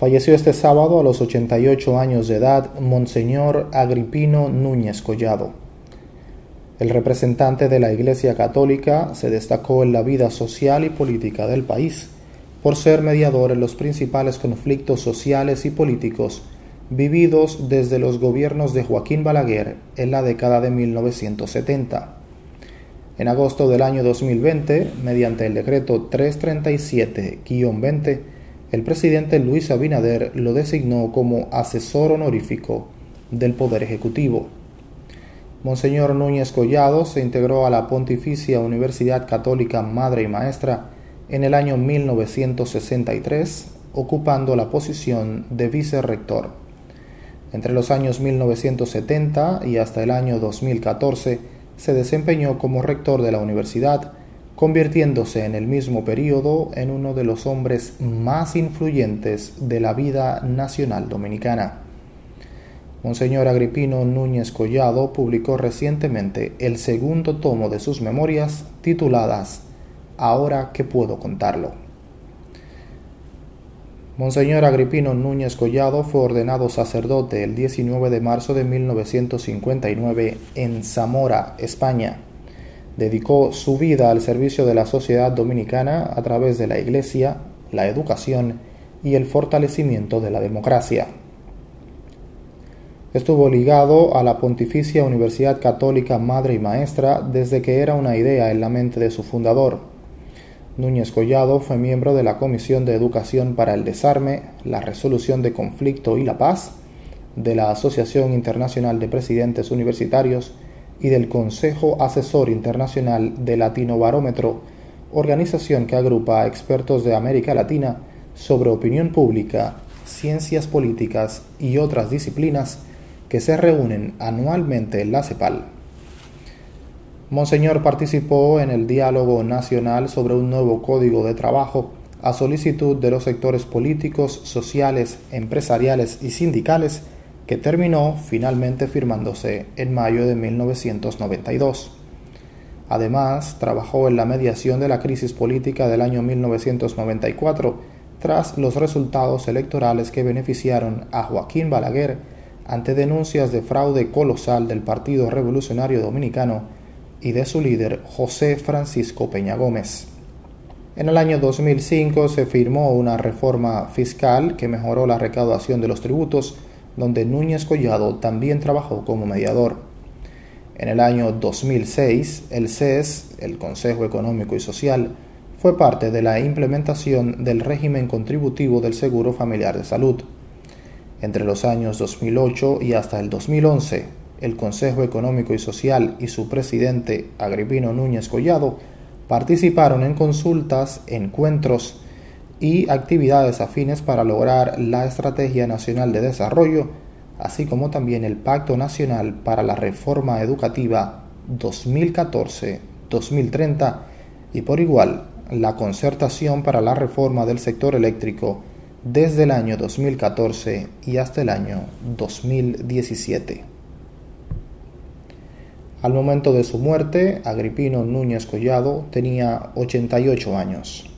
Falleció este sábado a los 88 años de edad Monseñor Agripino Núñez Collado. El representante de la Iglesia Católica se destacó en la vida social y política del país por ser mediador en los principales conflictos sociales y políticos vividos desde los gobiernos de Joaquín Balaguer en la década de 1970. En agosto del año 2020, mediante el decreto 337-20, el presidente Luis Abinader lo designó como asesor honorífico del Poder Ejecutivo. Monseñor Núñez Collado se integró a la Pontificia Universidad Católica Madre y Maestra en el año 1963, ocupando la posición de vicerrector. Entre los años 1970 y hasta el año 2014 se desempeñó como rector de la universidad, convirtiéndose en el mismo periodo en uno de los hombres más influyentes de la vida nacional dominicana. Monseñor Agripino Núñez Collado publicó recientemente el segundo tomo de sus memorias tituladas Ahora que puedo contarlo. Monseñor Agripino Núñez Collado fue ordenado sacerdote el 19 de marzo de 1959 en Zamora, España dedicó su vida al servicio de la sociedad dominicana a través de la Iglesia, la educación y el fortalecimiento de la democracia. Estuvo ligado a la Pontificia Universidad Católica Madre y Maestra desde que era una idea en la mente de su fundador. Núñez Collado fue miembro de la Comisión de Educación para el Desarme, la Resolución de Conflicto y la Paz, de la Asociación Internacional de Presidentes Universitarios y del Consejo Asesor Internacional de Latino Barómetro, organización que agrupa a expertos de América Latina sobre opinión pública, ciencias políticas y otras disciplinas que se reúnen anualmente en la CEPAL. Monseñor participó en el diálogo nacional sobre un nuevo código de trabajo a solicitud de los sectores políticos, sociales, empresariales y sindicales que terminó finalmente firmándose en mayo de 1992. Además, trabajó en la mediación de la crisis política del año 1994 tras los resultados electorales que beneficiaron a Joaquín Balaguer ante denuncias de fraude colosal del Partido Revolucionario Dominicano y de su líder José Francisco Peña Gómez. En el año 2005 se firmó una reforma fiscal que mejoró la recaudación de los tributos donde Núñez Collado también trabajó como mediador. En el año 2006, el CES, el Consejo Económico y Social, fue parte de la implementación del régimen contributivo del Seguro Familiar de Salud. Entre los años 2008 y hasta el 2011, el Consejo Económico y Social y su presidente, Agripino Núñez Collado, participaron en consultas, encuentros, y actividades afines para lograr la Estrategia Nacional de Desarrollo, así como también el Pacto Nacional para la Reforma Educativa 2014-2030 y por igual la concertación para la reforma del sector eléctrico desde el año 2014 y hasta el año 2017. Al momento de su muerte, Agripino Núñez Collado tenía 88 años.